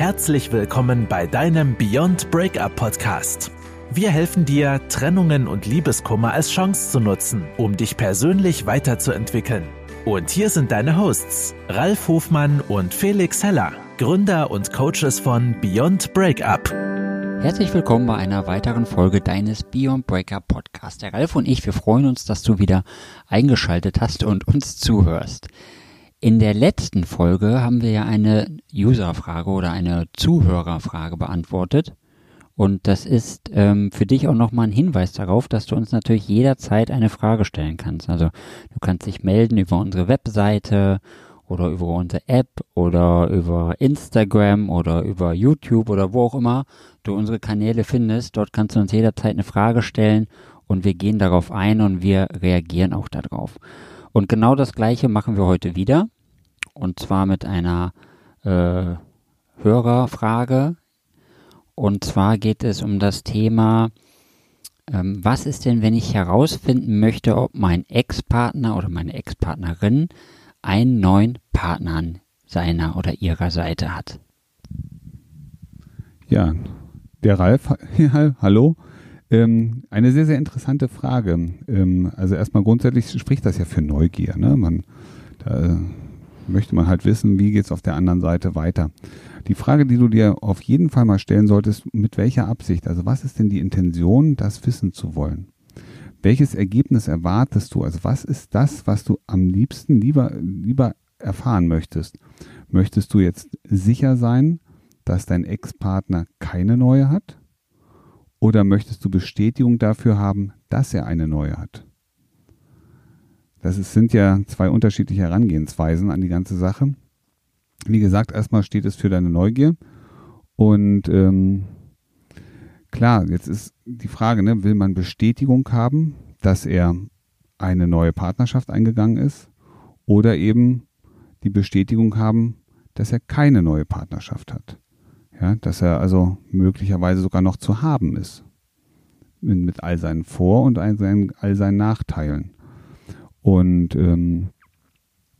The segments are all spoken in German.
Herzlich willkommen bei deinem Beyond Breakup Podcast. Wir helfen dir, Trennungen und Liebeskummer als Chance zu nutzen, um dich persönlich weiterzuentwickeln. Und hier sind deine Hosts, Ralf Hofmann und Felix Heller, Gründer und Coaches von Beyond Breakup. Herzlich willkommen bei einer weiteren Folge deines Beyond Breakup Podcast. Der Ralf und ich, wir freuen uns, dass du wieder eingeschaltet hast und uns zuhörst. In der letzten Folge haben wir ja eine Userfrage oder eine Zuhörerfrage beantwortet. Und das ist ähm, für dich auch nochmal ein Hinweis darauf, dass du uns natürlich jederzeit eine Frage stellen kannst. Also du kannst dich melden über unsere Webseite oder über unsere App oder über Instagram oder über YouTube oder wo auch immer du unsere Kanäle findest. Dort kannst du uns jederzeit eine Frage stellen und wir gehen darauf ein und wir reagieren auch darauf. Und genau das gleiche machen wir heute wieder. Und zwar mit einer äh, Hörerfrage. Und zwar geht es um das Thema, ähm, was ist denn, wenn ich herausfinden möchte, ob mein Ex-Partner oder meine Ex-Partnerin einen neuen Partner an seiner oder ihrer Seite hat? Ja, der Ralf, ja, hallo. Ähm, eine sehr, sehr interessante Frage. Ähm, also erstmal grundsätzlich spricht das ja für Neugier. Ne? Man, da möchte man halt wissen, wie geht es auf der anderen Seite weiter. Die Frage, die du dir auf jeden Fall mal stellen solltest, mit welcher Absicht? Also was ist denn die Intention, das wissen zu wollen? Welches Ergebnis erwartest du? Also was ist das, was du am liebsten lieber, lieber erfahren möchtest? Möchtest du jetzt sicher sein, dass dein Ex-Partner keine neue hat? Oder möchtest du Bestätigung dafür haben, dass er eine neue hat? Das ist, sind ja zwei unterschiedliche Herangehensweisen an die ganze Sache. Wie gesagt, erstmal steht es für deine Neugier. Und ähm, klar, jetzt ist die Frage, ne, will man Bestätigung haben, dass er eine neue Partnerschaft eingegangen ist oder eben die Bestätigung haben, dass er keine neue Partnerschaft hat. Ja, dass er also möglicherweise sogar noch zu haben ist. Mit, all seinen Vor- und all seinen, all seinen Nachteilen. Und ähm,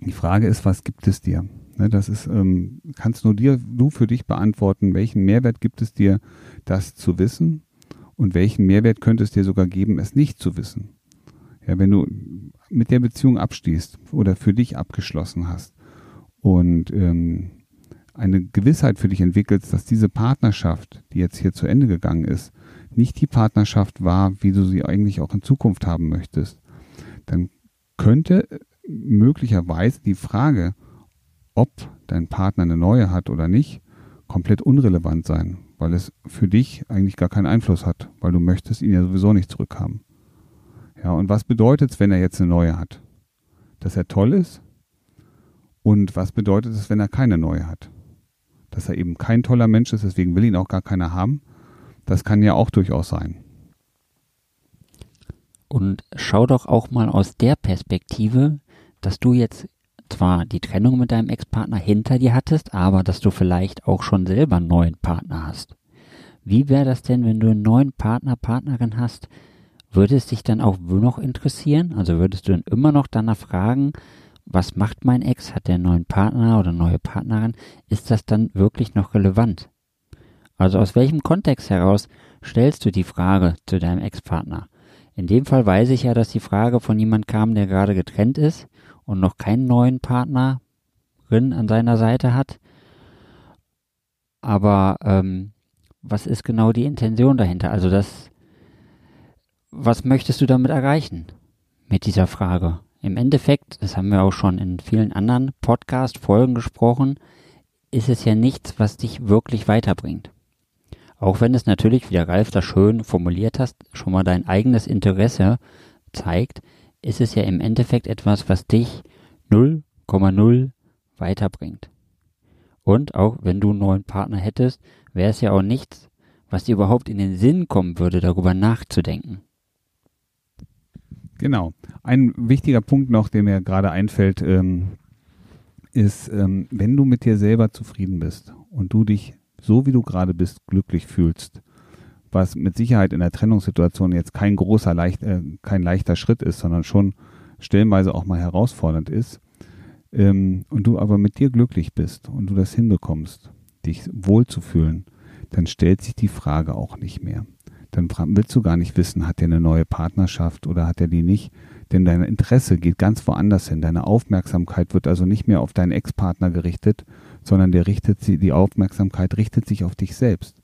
die Frage ist, was gibt es dir? Ne, das ist, ähm, kannst nur dir, du für dich beantworten, welchen Mehrwert gibt es dir, das zu wissen? Und welchen Mehrwert könnte es dir sogar geben, es nicht zu wissen? Ja, wenn du mit der Beziehung abstehst oder für dich abgeschlossen hast und ähm, eine Gewissheit für dich entwickelst, dass diese Partnerschaft, die jetzt hier zu Ende gegangen ist, nicht die Partnerschaft war, wie du sie eigentlich auch in Zukunft haben möchtest, dann könnte möglicherweise die Frage, ob dein Partner eine neue hat oder nicht, komplett unrelevant sein, weil es für dich eigentlich gar keinen Einfluss hat, weil du möchtest ihn ja sowieso nicht zurückhaben. Ja, und was bedeutet es, wenn er jetzt eine neue hat? Dass er toll ist? Und was bedeutet es, wenn er keine neue hat? Dass er eben kein toller Mensch ist, deswegen will ihn auch gar keiner haben? Das kann ja auch durchaus sein. Und schau doch auch mal aus der Perspektive, dass du jetzt zwar die Trennung mit deinem Ex-Partner hinter dir hattest, aber dass du vielleicht auch schon selber einen neuen Partner hast. Wie wäre das denn, wenn du einen neuen Partner, Partnerin hast? Würde es dich dann auch noch interessieren? Also würdest du dann immer noch danach fragen, was macht mein Ex? Hat der einen neuen Partner oder neue Partnerin? Ist das dann wirklich noch relevant? Also aus welchem Kontext heraus stellst du die Frage zu deinem Ex-Partner? In dem Fall weiß ich ja, dass die Frage von jemand kam, der gerade getrennt ist und noch keinen neuen Partnerin an seiner Seite hat. Aber ähm, was ist genau die Intention dahinter? Also das, was möchtest du damit erreichen mit dieser Frage? Im Endeffekt, das haben wir auch schon in vielen anderen Podcast-Folgen gesprochen, ist es ja nichts, was dich wirklich weiterbringt. Auch wenn es natürlich, wie der Ralf das schön formuliert hast, schon mal dein eigenes Interesse zeigt, ist es ja im Endeffekt etwas, was dich 0,0 weiterbringt. Und auch wenn du einen neuen Partner hättest, wäre es ja auch nichts, was dir überhaupt in den Sinn kommen würde, darüber nachzudenken. Genau. Ein wichtiger Punkt noch, der mir gerade einfällt, ähm, ist, ähm, wenn du mit dir selber zufrieden bist und du dich so wie du gerade bist, glücklich fühlst. Was mit Sicherheit in der Trennungssituation jetzt kein großer, leicht, äh, kein leichter Schritt ist, sondern schon stellenweise auch mal herausfordernd ist. Ähm, und du aber mit dir glücklich bist und du das hinbekommst, dich wohlzufühlen, dann stellt sich die Frage auch nicht mehr. Dann willst du gar nicht wissen, hat er eine neue Partnerschaft oder hat er die nicht, denn dein Interesse geht ganz woanders hin. Deine Aufmerksamkeit wird also nicht mehr auf deinen Ex-Partner gerichtet, sondern der richtet sie, die Aufmerksamkeit richtet sich auf dich selbst.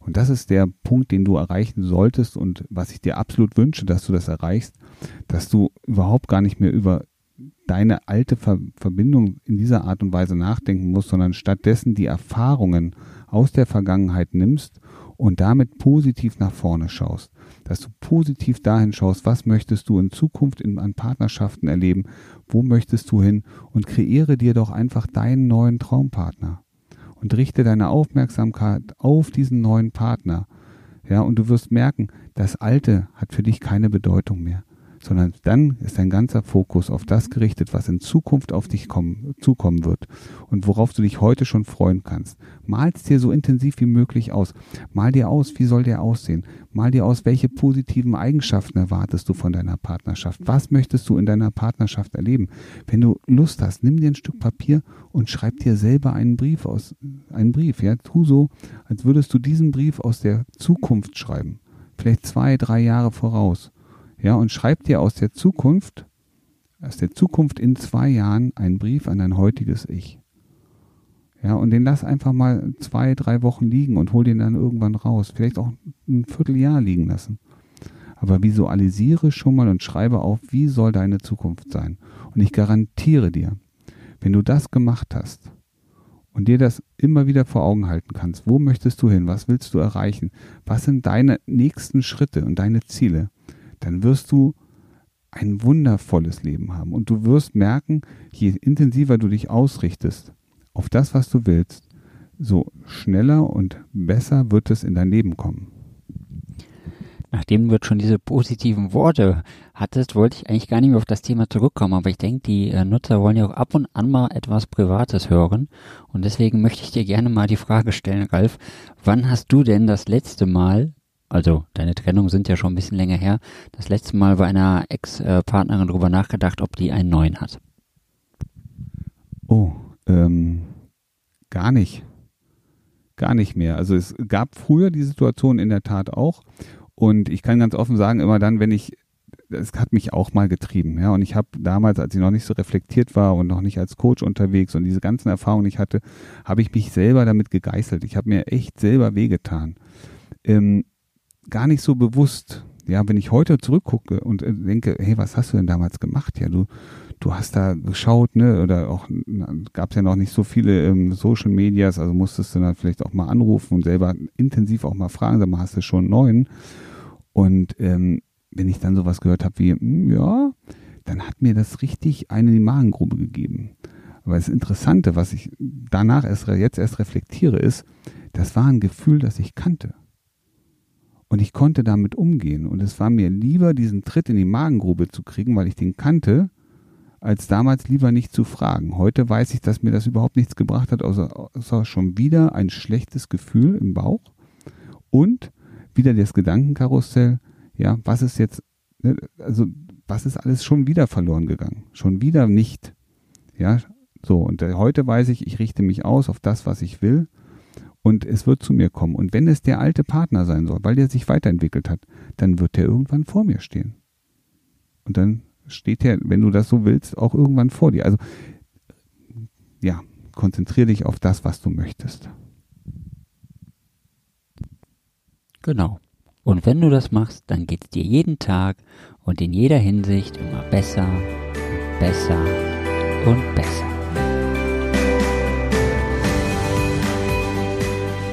Und das ist der Punkt, den du erreichen solltest und was ich dir absolut wünsche, dass du das erreichst, dass du überhaupt gar nicht mehr über deine alte Ver Verbindung in dieser Art und Weise nachdenken musst, sondern stattdessen die Erfahrungen aus der Vergangenheit nimmst und damit positiv nach vorne schaust. Dass du positiv dahin schaust, was möchtest du in Zukunft in, an Partnerschaften erleben, wo möchtest du hin und kreiere dir doch einfach deinen neuen Traumpartner und richte deine Aufmerksamkeit auf diesen neuen Partner. Ja, und du wirst merken, das Alte hat für dich keine Bedeutung mehr sondern dann ist dein ganzer Fokus auf das gerichtet, was in Zukunft auf dich kommen, zukommen wird und worauf du dich heute schon freuen kannst. Mal's dir so intensiv wie möglich aus. Mal dir aus, wie soll der aussehen? Mal dir aus, welche positiven Eigenschaften erwartest du von deiner Partnerschaft? Was möchtest du in deiner Partnerschaft erleben? Wenn du Lust hast, nimm dir ein Stück Papier und schreib dir selber einen Brief aus, einen Brief, ja, tu so, als würdest du diesen Brief aus der Zukunft schreiben. Vielleicht zwei, drei Jahre voraus ja, und schreib dir aus der Zukunft, aus der Zukunft in zwei Jahren einen Brief an dein heutiges Ich. Ja, und den lass einfach mal zwei, drei Wochen liegen und hol den dann irgendwann raus. Vielleicht auch ein Vierteljahr liegen lassen. Aber visualisiere schon mal und schreibe auf, wie soll deine Zukunft sein. Und ich garantiere dir, wenn du das gemacht hast und dir das immer wieder vor Augen halten kannst, wo möchtest du hin, was willst du erreichen, was sind deine nächsten Schritte und deine Ziele, dann wirst du ein wundervolles Leben haben. Und du wirst merken, je intensiver du dich ausrichtest auf das, was du willst, so schneller und besser wird es in dein Leben kommen. Nachdem du jetzt schon diese positiven Worte hattest, wollte ich eigentlich gar nicht mehr auf das Thema zurückkommen, aber ich denke, die äh, Nutzer wollen ja auch ab und an mal etwas Privates hören. Und deswegen möchte ich dir gerne mal die Frage stellen, Ralf, wann hast du denn das letzte Mal also deine Trennung sind ja schon ein bisschen länger her, das letzte Mal bei einer Ex-Partnerin darüber nachgedacht, ob die einen neuen hat? Oh, ähm, gar nicht. Gar nicht mehr. Also es gab früher die Situation in der Tat auch. Und ich kann ganz offen sagen, immer dann, wenn ich, es hat mich auch mal getrieben, ja. Und ich habe damals, als ich noch nicht so reflektiert war und noch nicht als Coach unterwegs und diese ganzen Erfahrungen nicht hatte, habe ich mich selber damit gegeißelt. Ich habe mir echt selber wehgetan. Ähm, gar nicht so bewusst. Ja, wenn ich heute zurückgucke und äh, denke, hey, was hast du denn damals gemacht? Ja, du, du hast da geschaut, ne, oder auch gab es ja noch nicht so viele ähm, Social Medias, also musstest du dann vielleicht auch mal anrufen und selber intensiv auch mal fragen, sag mal, hast du schon einen neuen? Und ähm, wenn ich dann sowas gehört habe wie, hm, ja, dann hat mir das richtig eine in die Magengrube gegeben. Aber das Interessante, was ich danach erst jetzt erst reflektiere, ist, das war ein Gefühl, das ich kannte. Und ich konnte damit umgehen. Und es war mir lieber, diesen Tritt in die Magengrube zu kriegen, weil ich den kannte, als damals lieber nicht zu fragen. Heute weiß ich, dass mir das überhaupt nichts gebracht hat, außer, außer schon wieder ein schlechtes Gefühl im Bauch und wieder das Gedankenkarussell. Ja, was ist jetzt, ne, also was ist alles schon wieder verloren gegangen? Schon wieder nicht. Ja, so. Und heute weiß ich, ich richte mich aus auf das, was ich will und es wird zu mir kommen. Und wenn es der alte Partner sein soll, weil der sich weiterentwickelt hat, dann wird der irgendwann vor mir stehen. Und dann steht er, wenn du das so willst, auch irgendwann vor dir. Also ja, konzentriere dich auf das, was du möchtest. Genau. Und wenn du das machst, dann geht es dir jeden Tag und in jeder Hinsicht immer besser besser und besser.